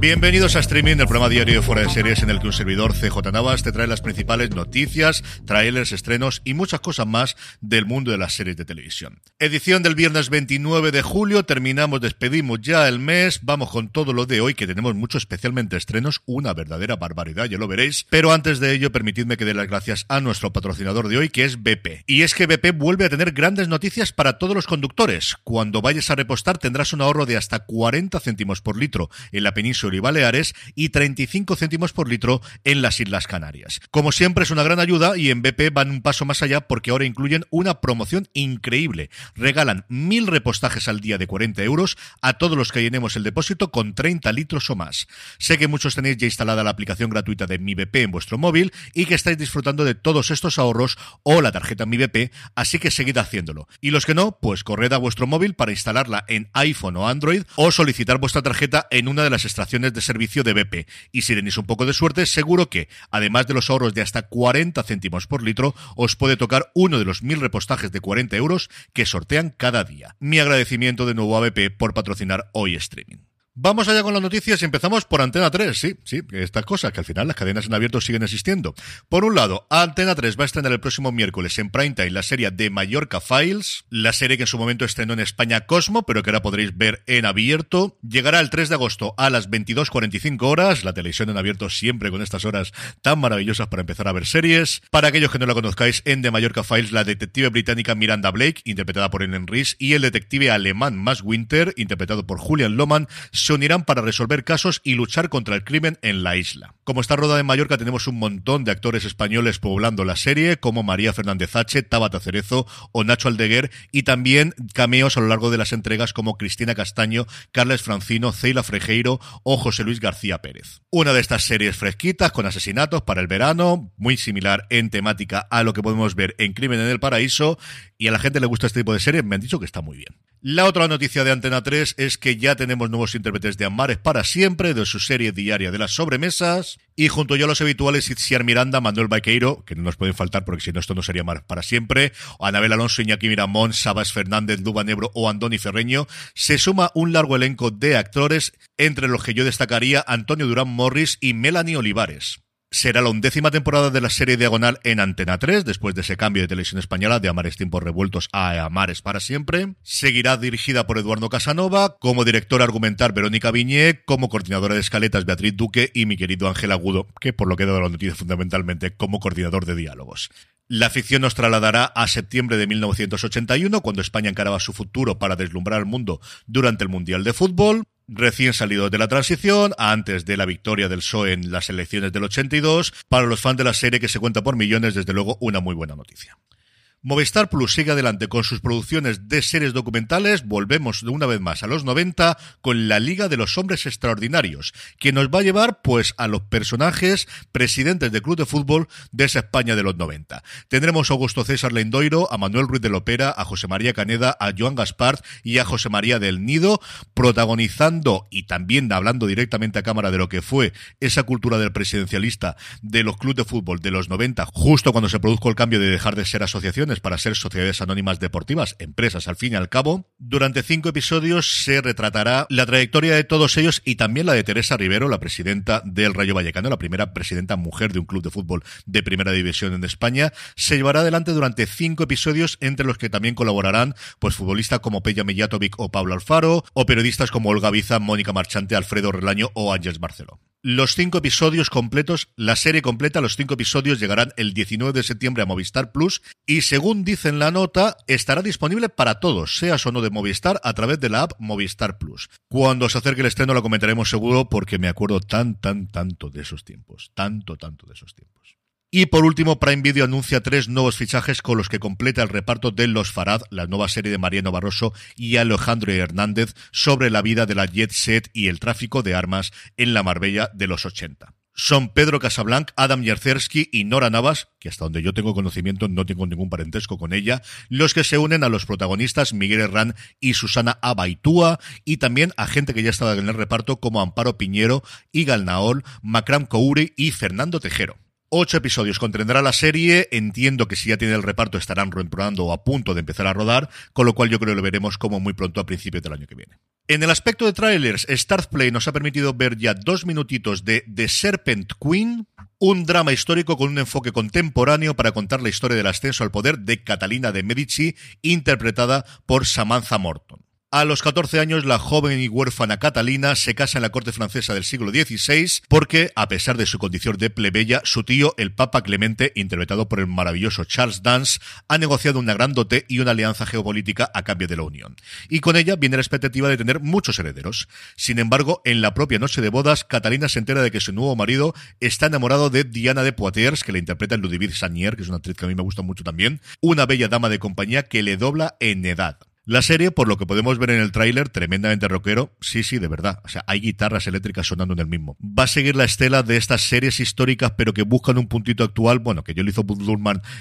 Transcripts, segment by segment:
Bienvenidos a Streaming, el programa diario de Fuera de Series en el que un servidor CJ Navas te trae las principales noticias, trailers, estrenos y muchas cosas más del mundo de las series de televisión. Edición del viernes 29 de julio, terminamos, despedimos ya el mes, vamos con todo lo de hoy que tenemos mucho, especialmente estrenos, una verdadera barbaridad, ya lo veréis. Pero antes de ello, permitidme que dé las gracias a nuestro patrocinador de hoy, que es BP. Y es que BP vuelve a tener grandes noticias para todos los conductores. Cuando vayas a repostar tendrás un ahorro de hasta 40 céntimos por litro en la península y Baleares y 35 céntimos por litro en las Islas Canarias. Como siempre es una gran ayuda y en BP van un paso más allá porque ahora incluyen una promoción increíble. Regalan mil repostajes al día de 40 euros a todos los que llenemos el depósito con 30 litros o más. Sé que muchos tenéis ya instalada la aplicación gratuita de Mi BP en vuestro móvil y que estáis disfrutando de todos estos ahorros o la tarjeta Mi BP, así que seguid haciéndolo. Y los que no, pues corred a vuestro móvil para instalarla en iPhone o Android o solicitar vuestra tarjeta en una de las estaciones de servicio de BP. Y si tenéis un poco de suerte, seguro que, además de los ahorros de hasta 40 céntimos por litro, os puede tocar uno de los mil repostajes de 40 euros que sortean cada día. Mi agradecimiento de nuevo a BP por patrocinar hoy streaming. Vamos allá con las noticias y empezamos por Antena 3, sí, sí, estas cosas, que al final las cadenas en abierto siguen existiendo. Por un lado, Antena 3 va a estrenar el próximo miércoles en primetime la serie de Mallorca Files, la serie que en su momento estrenó en España Cosmo, pero que ahora podréis ver en abierto. Llegará el 3 de agosto a las 22.45 horas, la televisión en abierto siempre con estas horas tan maravillosas para empezar a ver series. Para aquellos que no la conozcáis, en The Mallorca Files, la detective británica Miranda Blake, interpretada por Ellen Reese, y el detective alemán Max Winter, interpretado por Julian Loman, se unirán para resolver casos y luchar contra el crimen en la isla. Como está rodada en Mallorca, tenemos un montón de actores españoles poblando la serie, como María Fernández H, Tabata Cerezo o Nacho Aldeguer, y también cameos a lo largo de las entregas como Cristina Castaño, Carles Francino, Ceila Frejeiro o José Luis García Pérez. Una de estas series fresquitas con asesinatos para el verano, muy similar en temática a lo que podemos ver en Crimen en el Paraíso, y a la gente le gusta este tipo de series, me han dicho que está muy bien. La otra noticia de Antena 3 es que ya tenemos nuevos intérpretes de Amares para siempre, de su serie diaria de las sobremesas, y junto yo a los habituales Itziar Miranda, Manuel Baqueiro, que no nos pueden faltar porque si no esto no sería Amares para siempre, Anabel Alonso, Iñaki Miramón, Sabas Fernández, Duba Nebro o Andoni Ferreño, se suma un largo elenco de actores, entre los que yo destacaría Antonio Durán Morris y Melanie Olivares. Será la undécima temporada de la serie Diagonal en Antena 3, después de ese cambio de televisión española de Amares Tiempos Revueltos a Amares para siempre. Seguirá dirigida por Eduardo Casanova, como directora argumental Verónica Viñé, como coordinadora de escaletas Beatriz Duque y mi querido Ángel Agudo, que por lo que he dado la noticia fundamentalmente como coordinador de diálogos. La ficción nos trasladará a septiembre de 1981, cuando España encaraba su futuro para deslumbrar al mundo durante el Mundial de Fútbol recién salido de la transición, antes de la victoria del PSOE en las elecciones del 82. Para los fans de la serie que se cuenta por millones, desde luego una muy buena noticia. Movistar Plus sigue adelante con sus producciones de series documentales. Volvemos de una vez más a los 90 con la Liga de los Hombres Extraordinarios, que nos va a llevar pues a los personajes presidentes del club de fútbol de esa España de los 90. Tendremos a Augusto César Lendoiro, a Manuel Ruiz de Lopera, a José María Caneda, a Joan Gaspar y a José María del Nido, protagonizando y también hablando directamente a cámara de lo que fue esa cultura del presidencialista de los clubes de fútbol de los 90, justo cuando se produjo el cambio de dejar de ser asociación para ser sociedades anónimas deportivas, empresas al fin y al cabo. Durante cinco episodios se retratará la trayectoria de todos ellos y también la de Teresa Rivero, la presidenta del Rayo Vallecano, la primera presidenta mujer de un club de fútbol de primera división en España. Se llevará adelante durante cinco episodios entre los que también colaborarán pues futbolistas como Peja Mijatovic o Pablo Alfaro o periodistas como Olga Biza, Mónica Marchante, Alfredo Relaño o Ángeles Barceló. Los cinco episodios completos, la serie completa, los cinco episodios llegarán el 19 de septiembre a Movistar Plus y según dice en la nota, estará disponible para todos, seas o no de Movistar, a través de la app Movistar Plus. Cuando se acerque el estreno lo comentaremos seguro porque me acuerdo tan, tan, tanto de esos tiempos. Tanto, tanto de esos tiempos. Y por último, Prime Video anuncia tres nuevos fichajes con los que completa el reparto de Los Farad, la nueva serie de Mariano Barroso y Alejandro Hernández sobre la vida de la jet set y el tráfico de armas en la Marbella de los 80 son Pedro Casablanc, Adam Yerzersky y Nora Navas, que hasta donde yo tengo conocimiento no tengo ningún parentesco con ella, los que se unen a los protagonistas Miguel Herrán y Susana Abaitúa, y también a gente que ya estaba en el reparto como Amparo Piñero, Igal Naol, Macram Kouri y Fernando Tejero. Ocho episodios contendrá la serie. Entiendo que si ya tiene el reparto estarán reprobando o a punto de empezar a rodar, con lo cual yo creo que lo veremos como muy pronto a principios del año que viene. En el aspecto de trailers, Play nos ha permitido ver ya dos minutitos de The Serpent Queen, un drama histórico con un enfoque contemporáneo para contar la historia del ascenso al poder de Catalina de Medici, interpretada por Samantha Morton. A los 14 años, la joven y huérfana Catalina se casa en la corte francesa del siglo XVI porque, a pesar de su condición de plebeya, su tío, el Papa Clemente, interpretado por el maravilloso Charles Dance, ha negociado una gran dote y una alianza geopolítica a cambio de la unión. Y con ella viene la expectativa de tener muchos herederos. Sin embargo, en la propia noche de bodas, Catalina se entera de que su nuevo marido está enamorado de Diana de Poitiers, que le interpreta en Ludivine Sagnier, que es una actriz que a mí me gusta mucho también, una bella dama de compañía que le dobla en edad. La serie, por lo que podemos ver en el tráiler, tremendamente rockero, sí, sí, de verdad. O sea, hay guitarras eléctricas sonando en el mismo. Va a seguir la estela de estas series históricas, pero que buscan un puntito actual, bueno, que yo lo hizo Bud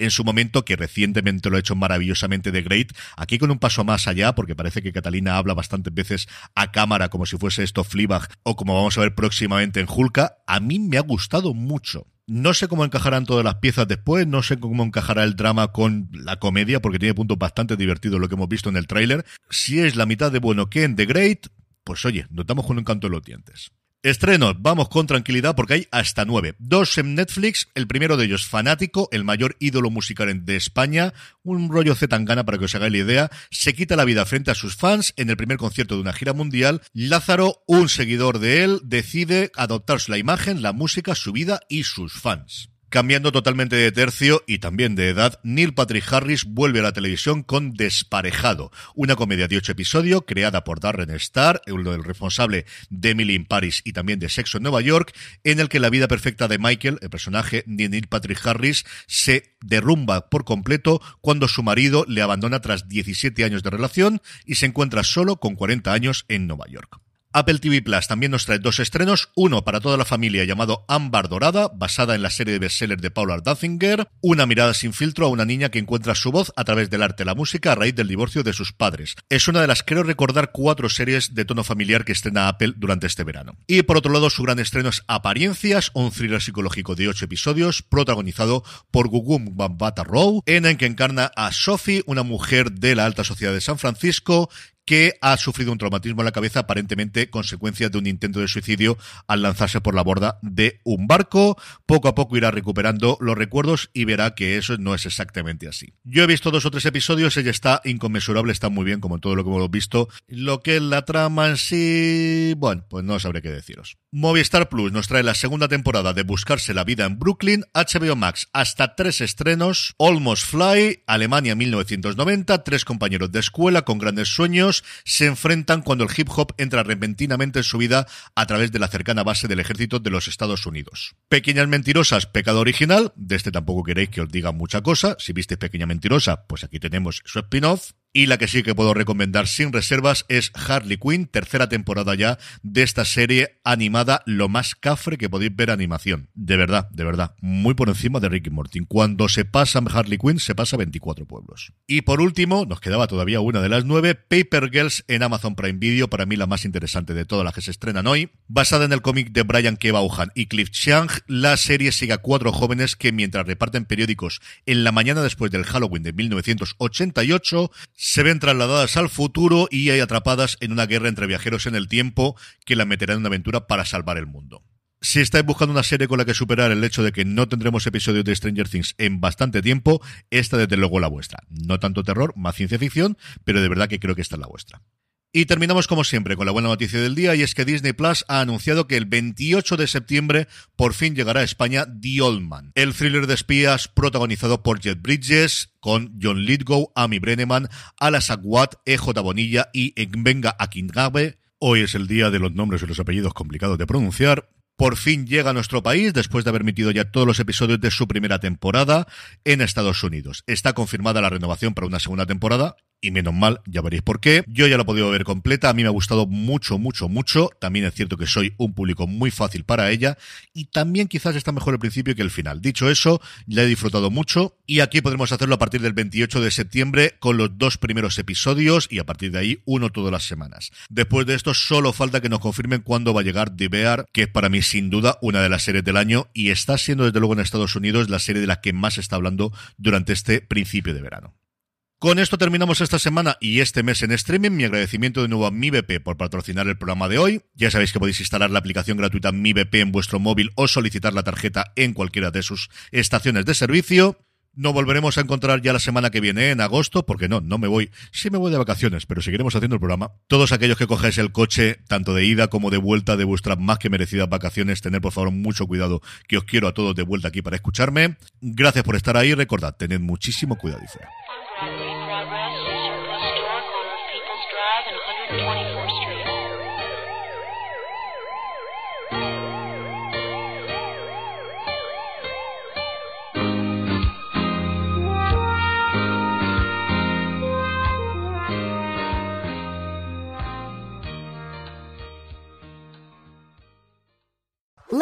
en su momento, que recientemente lo ha hecho maravillosamente de Great. Aquí con un paso más allá, porque parece que Catalina habla bastantes veces a cámara como si fuese esto Fleabag, o como vamos a ver próximamente en Hulka. A mí me ha gustado mucho. No sé cómo encajarán todas las piezas después, no sé cómo encajará el drama con la comedia, porque tiene puntos bastante divertidos lo que hemos visto en el tráiler. Si es la mitad de bueno que en The Great, pues oye, notamos con un canto de los dientes. Estrenos, vamos con tranquilidad porque hay hasta nueve. Dos en Netflix, el primero de ellos Fanático, el mayor ídolo musical de España, un rollo Zetangana para que os hagáis la idea, se quita la vida frente a sus fans en el primer concierto de una gira mundial. Lázaro, un seguidor de él, decide adoptarse la imagen, la música, su vida y sus fans. Cambiando totalmente de tercio y también de edad, Neil Patrick Harris vuelve a la televisión con Desparejado, una comedia de ocho episodios creada por Darren Star, el responsable de Emily in Paris y también de Sexo en Nueva York, en el que la vida perfecta de Michael, el personaje de Neil Patrick Harris, se derrumba por completo cuando su marido le abandona tras 17 años de relación y se encuentra solo con 40 años en Nueva York. Apple TV Plus también nos trae dos estrenos, uno para toda la familia llamado Ámbar Dorada, basada en la serie de bestsellers de Paula Duthinger, una mirada sin filtro a una niña que encuentra su voz a través del arte y la música a raíz del divorcio de sus padres. Es una de las, creo recordar, cuatro series de tono familiar que estrena Apple durante este verano. Y por otro lado, su gran estreno es Apariencias, un thriller psicológico de ocho episodios, protagonizado por Gugum Bambata Rowe, en el que encarna a Sophie, una mujer de la alta sociedad de San Francisco, que ha sufrido un traumatismo en la cabeza, aparentemente consecuencia de un intento de suicidio al lanzarse por la borda de un barco. Poco a poco irá recuperando los recuerdos y verá que eso no es exactamente así. Yo he visto dos o tres episodios, ella está inconmensurable, está muy bien, como todo lo que hemos visto. Lo que es la trama en sí, bueno, pues no sabré qué deciros. Movistar Plus nos trae la segunda temporada de Buscarse la vida en Brooklyn, HBO Max hasta tres estrenos, Almost Fly, Alemania 1990, tres compañeros de escuela con grandes sueños, se enfrentan cuando el hip hop entra repentinamente en su vida a través de la cercana base del ejército de los Estados Unidos. Pequeñas Mentirosas, pecado original, de este tampoco queréis que os diga mucha cosa, si viste Pequeña Mentirosa, pues aquí tenemos su spin-off, y la que sí que puedo recomendar sin reservas es Harley Quinn, tercera temporada ya de esta serie animada, lo más cafre que podéis ver animación. De verdad, de verdad, muy por encima de Ricky Morty. Cuando se pasa Harley Quinn, se pasa 24 pueblos. Y por último, nos quedaba todavía una de las nueve, Paper Girls en Amazon Prime Video, para mí la más interesante de todas las que se estrenan hoy. Basada en el cómic de Brian K. y Cliff Chang, la serie sigue a cuatro jóvenes que mientras reparten periódicos en la mañana después del Halloween de 1988, se ven trasladadas al futuro y hay atrapadas en una guerra entre viajeros en el tiempo que la meterá en una aventura para salvar el mundo. Si estáis buscando una serie con la que superar el hecho de que no tendremos episodios de Stranger Things en bastante tiempo, esta desde luego la vuestra. No tanto terror, más ciencia ficción, pero de verdad que creo que esta es la vuestra. Y terminamos como siempre con la buena noticia del día y es que Disney Plus ha anunciado que el 28 de septiembre por fin llegará a España The Old Man, el thriller de espías protagonizado por Jet Bridges con John Lithgow, Amy Brenneman, Alas Aguad, EJ Bonilla y Ngbenga Akingabe. Hoy es el día de los nombres y los apellidos complicados de pronunciar por fin llega a nuestro país después de haber emitido ya todos los episodios de su primera temporada en Estados Unidos. Está confirmada la renovación para una segunda temporada y menos mal, ya veréis por qué. Yo ya la he podido ver completa, a mí me ha gustado mucho, mucho, mucho. También es cierto que soy un público muy fácil para ella y también quizás está mejor el principio que el final. Dicho eso, la he disfrutado mucho y aquí podremos hacerlo a partir del 28 de septiembre con los dos primeros episodios y a partir de ahí uno todas las semanas. Después de esto solo falta que nos confirmen cuándo va a llegar The Bear, que es para mí sin duda una de las series del año y está siendo desde luego en Estados Unidos la serie de la que más se está hablando durante este principio de verano. Con esto terminamos esta semana y este mes en streaming. Mi agradecimiento de nuevo a MiBP por patrocinar el programa de hoy. Ya sabéis que podéis instalar la aplicación gratuita MiBP en vuestro móvil o solicitar la tarjeta en cualquiera de sus estaciones de servicio. Nos volveremos a encontrar ya la semana que viene, en agosto, porque no, no me voy, sí me voy de vacaciones, pero seguiremos haciendo el programa. Todos aquellos que cogáis el coche, tanto de ida como de vuelta de vuestras más que merecidas vacaciones, tener por favor mucho cuidado, que os quiero a todos de vuelta aquí para escucharme. Gracias por estar ahí, recordad, tened muchísimo cuidado.